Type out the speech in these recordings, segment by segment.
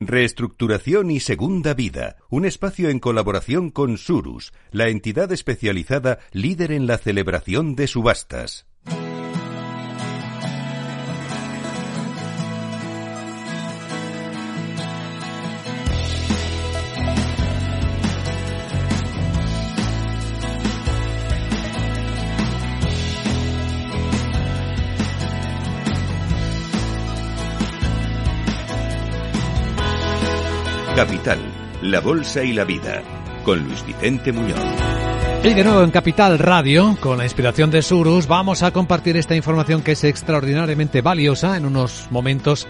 Reestructuración y Segunda Vida, un espacio en colaboración con Surus, la entidad especializada líder en la celebración de subastas. Capital, la Bolsa y la Vida, con Luis Vicente Muñoz. Y de nuevo en Capital Radio, con la inspiración de Surus, vamos a compartir esta información que es extraordinariamente valiosa en unos momentos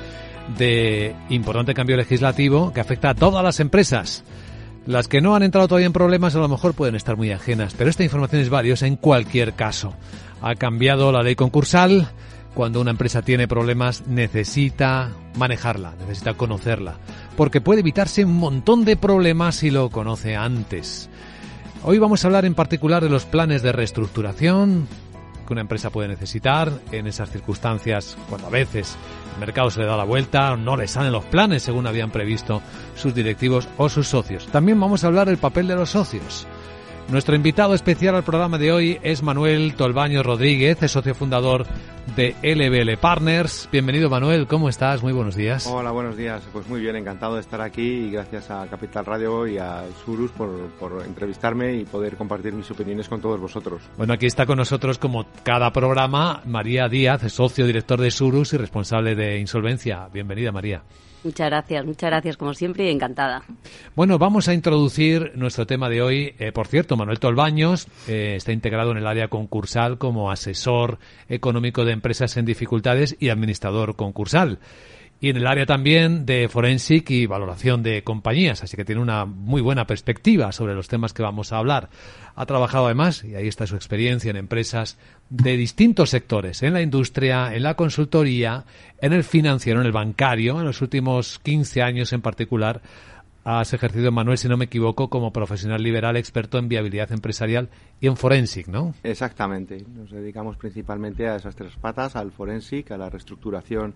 de importante cambio legislativo que afecta a todas las empresas. Las que no han entrado todavía en problemas a lo mejor pueden estar muy ajenas, pero esta información es valiosa en cualquier caso. Ha cambiado la ley concursal. Cuando una empresa tiene problemas necesita manejarla, necesita conocerla porque puede evitarse un montón de problemas si lo conoce antes. Hoy vamos a hablar en particular de los planes de reestructuración que una empresa puede necesitar en esas circunstancias cuando a veces el mercado se le da la vuelta, no le salen los planes según habían previsto sus directivos o sus socios. También vamos a hablar del papel de los socios. Nuestro invitado especial al programa de hoy es Manuel Tolbaño Rodríguez, es socio fundador de LBL Partners. Bienvenido Manuel, ¿cómo estás? Muy buenos días. Hola, buenos días. Pues muy bien, encantado de estar aquí y gracias a Capital Radio y a Surus por, por entrevistarme y poder compartir mis opiniones con todos vosotros. Bueno, aquí está con nosotros como cada programa María Díaz, socio director de Surus y responsable de insolvencia. Bienvenida María. Muchas gracias, muchas gracias como siempre encantada. Bueno, vamos a introducir nuestro tema de hoy. Eh, por cierto, Manuel Tolbaños eh, está integrado en el área concursal como asesor económico de empresas en dificultades y administrador concursal y en el área también de forensic y valoración de compañías, así que tiene una muy buena perspectiva sobre los temas que vamos a hablar. Ha trabajado además, y ahí está su experiencia, en empresas de distintos sectores, en la industria, en la consultoría, en el financiero, en el bancario, en los últimos 15 años en particular. Has ejercido, Manuel, si no me equivoco, como profesional liberal experto en viabilidad empresarial y en forensic, ¿no? Exactamente. Nos dedicamos principalmente a esas tres patas, al forensic, a la reestructuración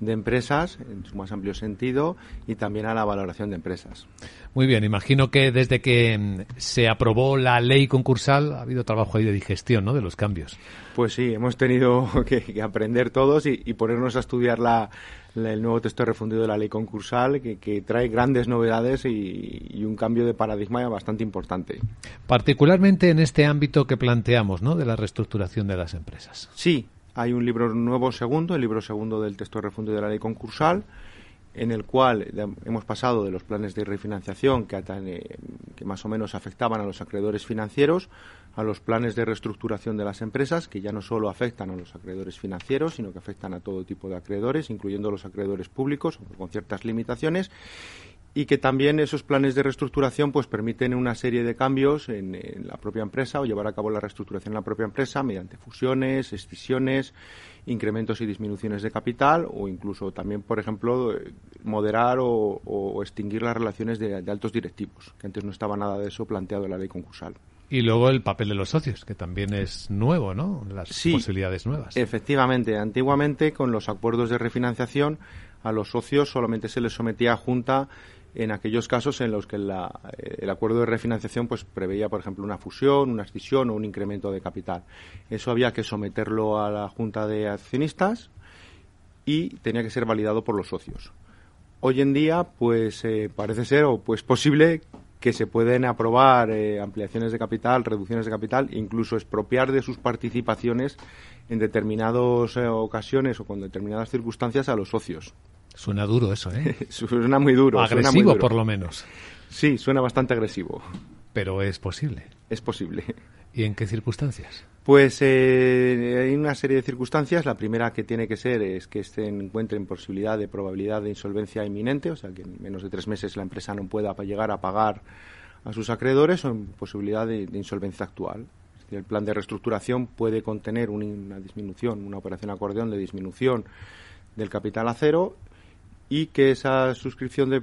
de empresas en su más amplio sentido y también a la valoración de empresas. Muy bien, imagino que desde que mm, se aprobó la ley concursal ha habido trabajo ahí de digestión ¿no? de los cambios. Pues sí, hemos tenido que, aprender todos y, ponernos a estudiar la, el nuevo texto refundido de la ley concursal que, trae grandes novedades y, y, un cambio de paradigma bastante importante. Particularmente en este ámbito que planteamos, ¿no? De la reestructuración de las empresas. Sí, hay un libro nuevo segundo, el libro segundo del texto refundido de la ley concursal, en el cual hemos pasado de los planes de refinanciación que, eh, que, más o menos afectaban a los acreedores financieros a los planes de reestructuración de las empresas que ya no solo afectan a los acreedores financieros, sino que afectan a todo tipo de acreedores, incluyendo los acreedores públicos, con ciertas limitaciones y que también esos planes de reestructuración pues permiten una serie de cambios en, la propia empresa o llevar a cabo la reestructuración en la propia empresa mediante fusiones, escisiones, incrementos y disminuciones de capital o incluso también, por ejemplo, moderar o, extinguir las relaciones de, altos directivos, que antes no estaba nada de eso planteado en la ley concursal. Y luego el papel de los socios, que también es nuevo, ¿no? Las posibilidades nuevas. Efectivamente, antiguamente con los acuerdos de refinanciación a los socios solamente se les sometía a junta en aquellos casos en los que eh, el acuerdo de refinanciación pues preveía, por ejemplo, una fusión, una escisión o un incremento de capital. Eso había que someterlo a la Junta de Accionistas y tenía que ser validado por los socios. Hoy en día, pues eh, parece ser o pues posible que se pueden aprobar eh, ampliaciones de capital, reducciones de capital, incluso expropiar de sus participaciones en determinadas ocasiones o con determinadas circunstancias a los socios. Suena duro eso, ¿eh? suena muy duro. Agresivo, por lo menos. Sí, suena bastante agresivo. Pero es posible. Es posible. ¿Y en qué circunstancias? Pues eh, hay una serie de circunstancias. La primera que tiene que ser es que se encuentren posibilidad de probabilidad de insolvencia inminente, o sea, que en menos de tres meses la empresa no pueda llegar a pagar a sus acreedores o en posibilidad de, insolvencia actual. El plan de reestructuración puede contener una disminución, una operación acordeón de disminución del capital a cero y que esa suscripción de,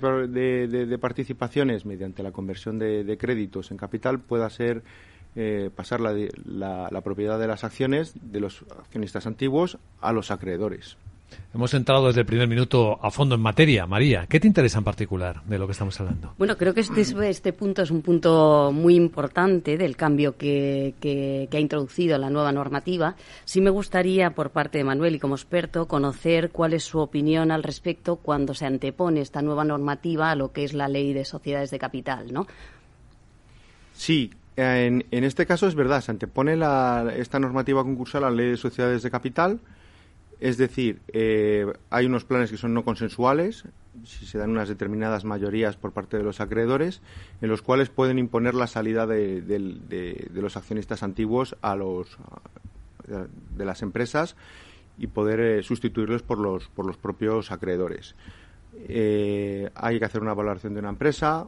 de, participaciones mediante la conversión de, créditos en capital pueda ser eh, pasar la, la, propiedad de las acciones de los accionistas antiguos a los acreedores. Hemos entrado desde el primer minuto a fondo en materia. María, ¿qué te interesa en particular de lo que estamos hablando? Bueno, creo que este, este punto es un punto muy importante del cambio que, que, ha introducido la nueva normativa. Sí me gustaría, por parte de Manuel y como experto, conocer cuál es su opinión al respecto cuando se antepone esta nueva normativa a lo que es la ley de sociedades de capital, ¿no? Sí, en, en este caso es verdad, se antepone la, esta normativa concursal a la ley de sociedades de capital es decir, eh, hay unos planes que son no consensuales, si se dan unas determinadas mayorías por parte de los acreedores, en los cuales pueden imponer la salida de, los accionistas antiguos a los de las empresas y poder eh, sustituirlos por los, por los propios acreedores. Eh, hay que hacer una valoración de una empresa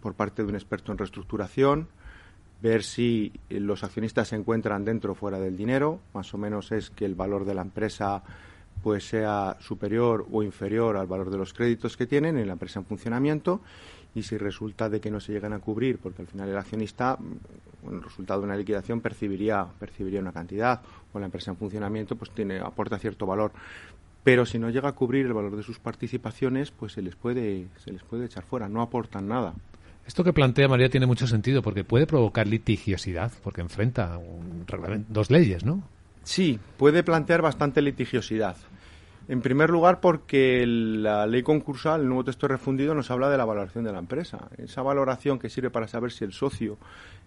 por parte de un experto en reestructuración ver si los accionistas se encuentran dentro o fuera del dinero, más o menos es que el valor de la empresa pues sea superior o inferior al valor de los créditos que tienen en la empresa en funcionamiento. Y si resulta de que no se llegan a cubrir porque al final el accionista en el resultado de una liquidación percibiría percibiría una cantidad o la empresa en funcionamiento pues tiene aporta cierto valor. Pero si no llega a cubrir el valor de sus participaciones pues se les puede se les puede echar fuera no aportan nada esto que plantea María tiene mucho sentido porque puede provocar litigiosidad, porque enfrenta dos leyes, ¿no? Sí, puede plantear bastante litigiosidad. En primer lugar, porque la ley concursal, el nuevo texto refundido, nos habla de la valoración de la empresa. Esa valoración que sirve para saber si el socio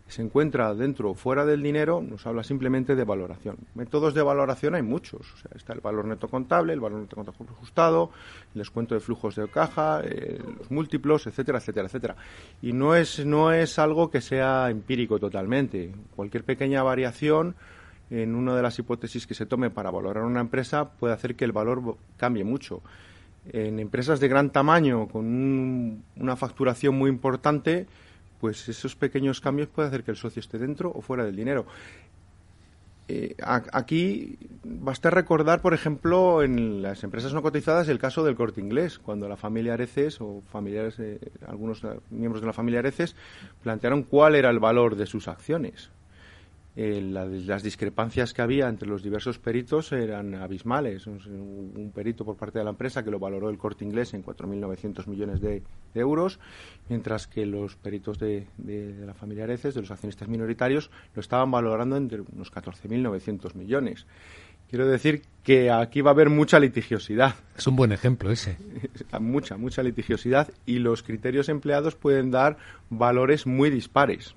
se encuentra dentro o fuera del dinero, nos habla simplemente de valoración. Métodos de valoración hay muchos. Está el valor neto contable, el valor neto contable ajustado, el descuento de flujos de caja, eh, los múltiplos, etcétera, etcétera, etcétera. Y no es, no es algo que sea empírico totalmente. Cualquier pequeña variación en una de las hipótesis que se tome para valorar una empresa puede hacer que el valor cambie mucho. En empresas de gran tamaño, con una facturación muy importante, pues esos pequeños cambios pueden hacer que el socio esté dentro o fuera del dinero. Eh, aquí basta recordar, por ejemplo, en las empresas no cotizadas el caso del corte inglés, cuando la familia Areces o familiares, algunos miembros de la familia Areces plantearon cuál era el valor de sus acciones. Eh, las discrepancias que había entre los diversos peritos eran abismales. Un, perito por parte de la empresa que lo valoró el corte inglés en 4.900 millones de, euros, mientras que los peritos de, la familia Areces, de los accionistas minoritarios, lo estaban valorando entre unos 14.900 millones. Quiero decir que aquí va a haber mucha litigiosidad. Es un buen ejemplo ese. mucha, mucha litigiosidad y los criterios empleados pueden dar valores muy dispares.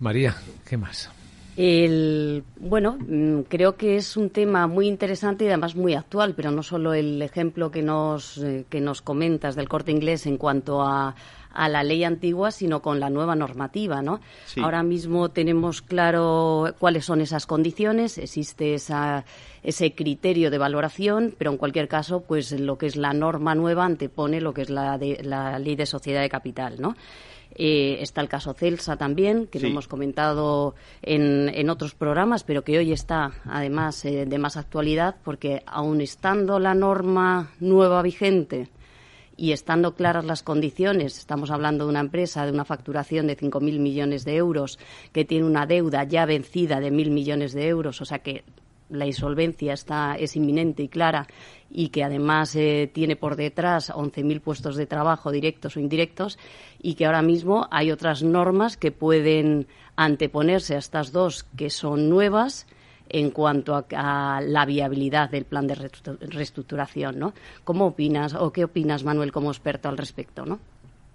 María, ¿qué más? El, bueno, mm, creo que es un tema muy interesante y además muy actual, pero no solo el ejemplo que nos, eh, que nos comentas del corte inglés en cuanto a, a la ley antigua, sino con la nueva normativa, ¿no? Ahora mismo tenemos claro cuáles son esas condiciones, existe esa, ese criterio de valoración, pero en cualquier caso, pues lo que es la norma nueva antepone lo que es la, de, la ley de sociedad de capital, ¿no? Eh, está el caso Celsa también, que lo hemos comentado en, en, otros programas, pero que hoy está además eh, de más actualidad, porque aun estando la norma nueva vigente y estando claras las condiciones, estamos hablando de una empresa de una facturación de 5.000 millones de euros que tiene una deuda ya vencida de 1.000 millones de euros, o sea que la insolvencia está, es inminente y clara y que además eh, tiene por detrás 11.000 puestos de trabajo directos o indirectos y que ahora mismo hay otras normas que pueden anteponerse a estas dos que son nuevas en cuanto a, la viabilidad del plan de reestructuración, ¿no? ¿Cómo opinas o qué opinas, Manuel, como experto al respecto, no?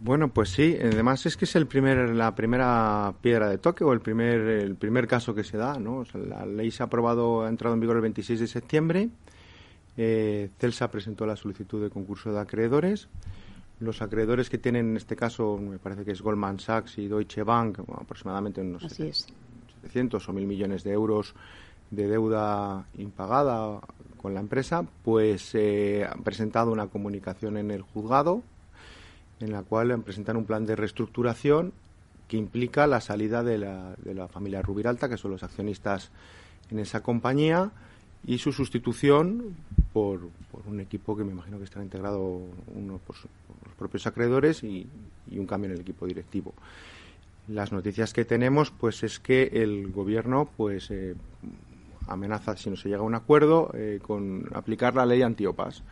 Bueno, pues sí. Además es que es el primer, la primera piedra de toque o el primer, el primer caso que se da, ¿no? la ley se ha aprobado, ha entrado en vigor el 26 de septiembre. Eh, Celsa presentó la solicitud de concurso de acreedores. Los acreedores que tienen en este caso, me parece que es Goldman Sachs y Deutsche Bank, aproximadamente unos 700 o 1.000 millones de euros de deuda impagada con la empresa, pues eh, han presentado una comunicación en el juzgado en la cual presentan un plan de reestructuración que implica la salida de la, de la familia Rubiralta, que son los accionistas en esa compañía, y su sustitución por, un equipo que me imagino que estará integrado uno por, los propios acreedores y, un cambio en el equipo directivo. Las noticias que tenemos pues es que el gobierno pues eh, amenaza, si no se llega a un acuerdo, eh, con aplicar la ley antiopas.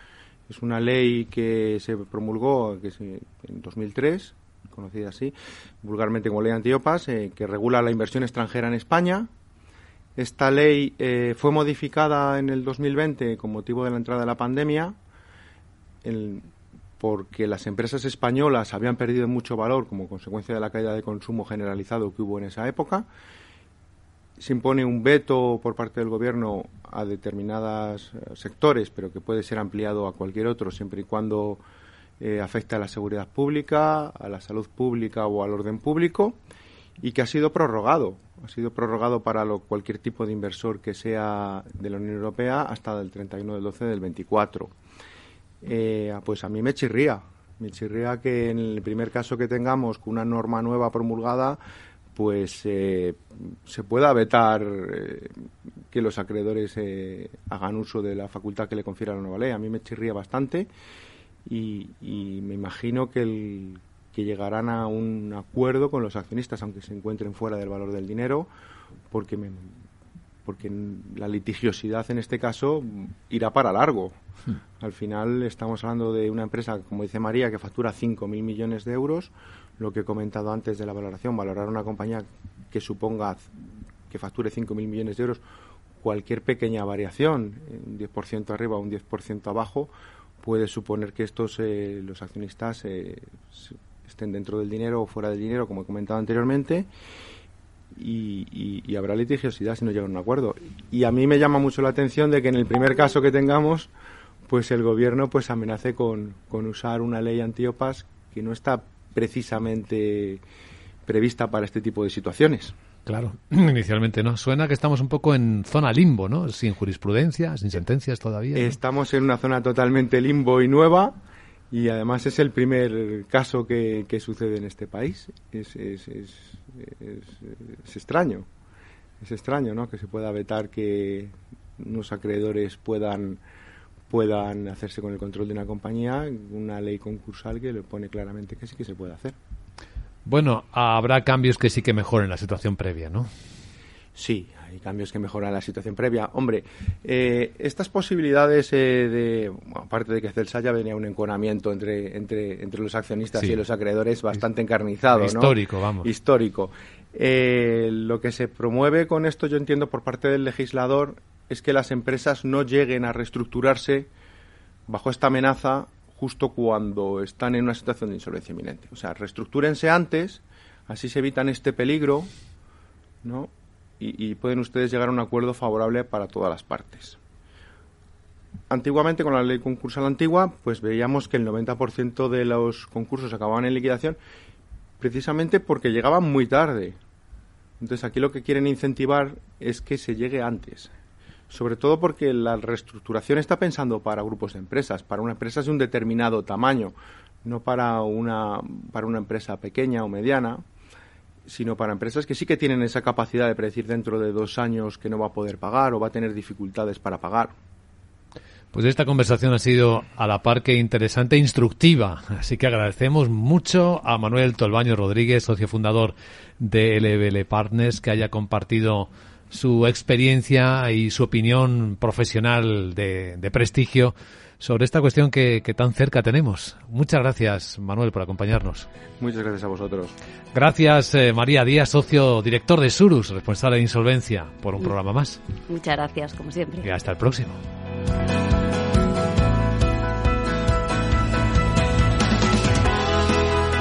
Es una ley que se promulgó que en 2003, conocida así, vulgarmente como ley antiopas, eh, que regula la inversión extranjera en España. Esta ley eh, fue modificada en el 2020 con motivo de la entrada de la pandemia, porque las empresas españolas habían perdido mucho valor como consecuencia de la caída de consumo generalizado que hubo en esa época se impone un veto por parte del gobierno a determinados eh, sectores, pero que puede ser ampliado a cualquier otro siempre y cuando eh, afecte a la seguridad pública, a la salud pública o al orden público, y que ha sido prorrogado. Ha sido prorrogado para cualquier tipo de inversor que sea de la Unión Europea hasta el 31 del 12 del 24. Eh, pues a mí me chirría. Me chirría que en el primer caso que tengamos con una norma nueva promulgada pues eh, se pueda vetar eh, que los acreedores eh, hagan uso de la facultad que le confiere la nueva ley. A mí me chirría bastante y, me imagino que, el, que llegarán a un acuerdo con los accionistas, aunque se encuentren fuera del valor del dinero, porque porque la litigiosidad en este caso irá para largo. Hmm. Al final estamos hablando de una empresa, como dice María, que factura 5.000 millones de euros lo que he comentado antes de la valoración, valorar una compañía que suponga que facture 5.000 millones de euros, cualquier pequeña variación, un 10% arriba o un 10% abajo, puede suponer que estos eh, los accionistas eh, estén dentro del dinero o fuera del dinero, como he comentado anteriormente, y, habrá litigiosidad si no llega a un acuerdo. Y a mí me llama mucho la atención de que en el primer caso que tengamos, pues el gobierno pues amenace con, con usar una ley antiopas que no está precisamente prevista para este tipo de situaciones. Claro, inicialmente no. Suena que estamos un poco en zona limbo, ¿no? Sin jurisprudencia, sin sentencias todavía. Estamos en una zona totalmente limbo y nueva y además es el primer caso que, sucede en este país. Es, es, es, es, extraño, es extraño, ¿no? Que se pueda vetar que unos acreedores puedan puedan hacerse con el control de una compañía, una ley concursal que le pone claramente que sí que se puede hacer. Bueno, habrá cambios que sí que mejoren la situación previa, ¿no? Sí, hay cambios que mejoran la situación previa. Hombre, eh, estas posibilidades eh, de, aparte de que Celsa ya venía un enconamiento entre, entre, entre los accionistas y los acreedores bastante encarnizado, Histórico, vamos. Histórico. Eh, lo que se promueve con esto, yo entiendo, por parte del legislador es que las empresas no lleguen a reestructurarse bajo esta amenaza justo cuando están en una situación de insolvencia inminente. O sea, reestructúrense antes, así se evitan este peligro, ¿no? Y, pueden ustedes llegar a un acuerdo favorable para todas las partes. Antiguamente, con la ley concursal antigua, pues veíamos que el 90% de los concursos acababan en liquidación precisamente porque llegaban muy tarde. Entonces, aquí lo que quieren incentivar es que se llegue antes sobre todo porque la reestructuración está pensando para grupos de empresas, para una empresa de un determinado tamaño, no para una, para una empresa pequeña o mediana, sino para empresas que sí que tienen esa capacidad de predecir dentro de dos años que no va a poder pagar o va a tener dificultades para pagar. Pues esta conversación ha sido a la par que interesante e instructiva, así que agradecemos mucho a Manuel Tolbaño Rodríguez, socio fundador de LBL Partners, que haya compartido su experiencia y su opinión profesional de, prestigio sobre esta cuestión que, tan cerca tenemos. Muchas gracias, Manuel, por acompañarnos. Muchas gracias a vosotros. Gracias, eh, María Díaz, socio director de Surus, responsable de insolvencia, por un programa más. Muchas gracias, como siempre. Y hasta el próximo.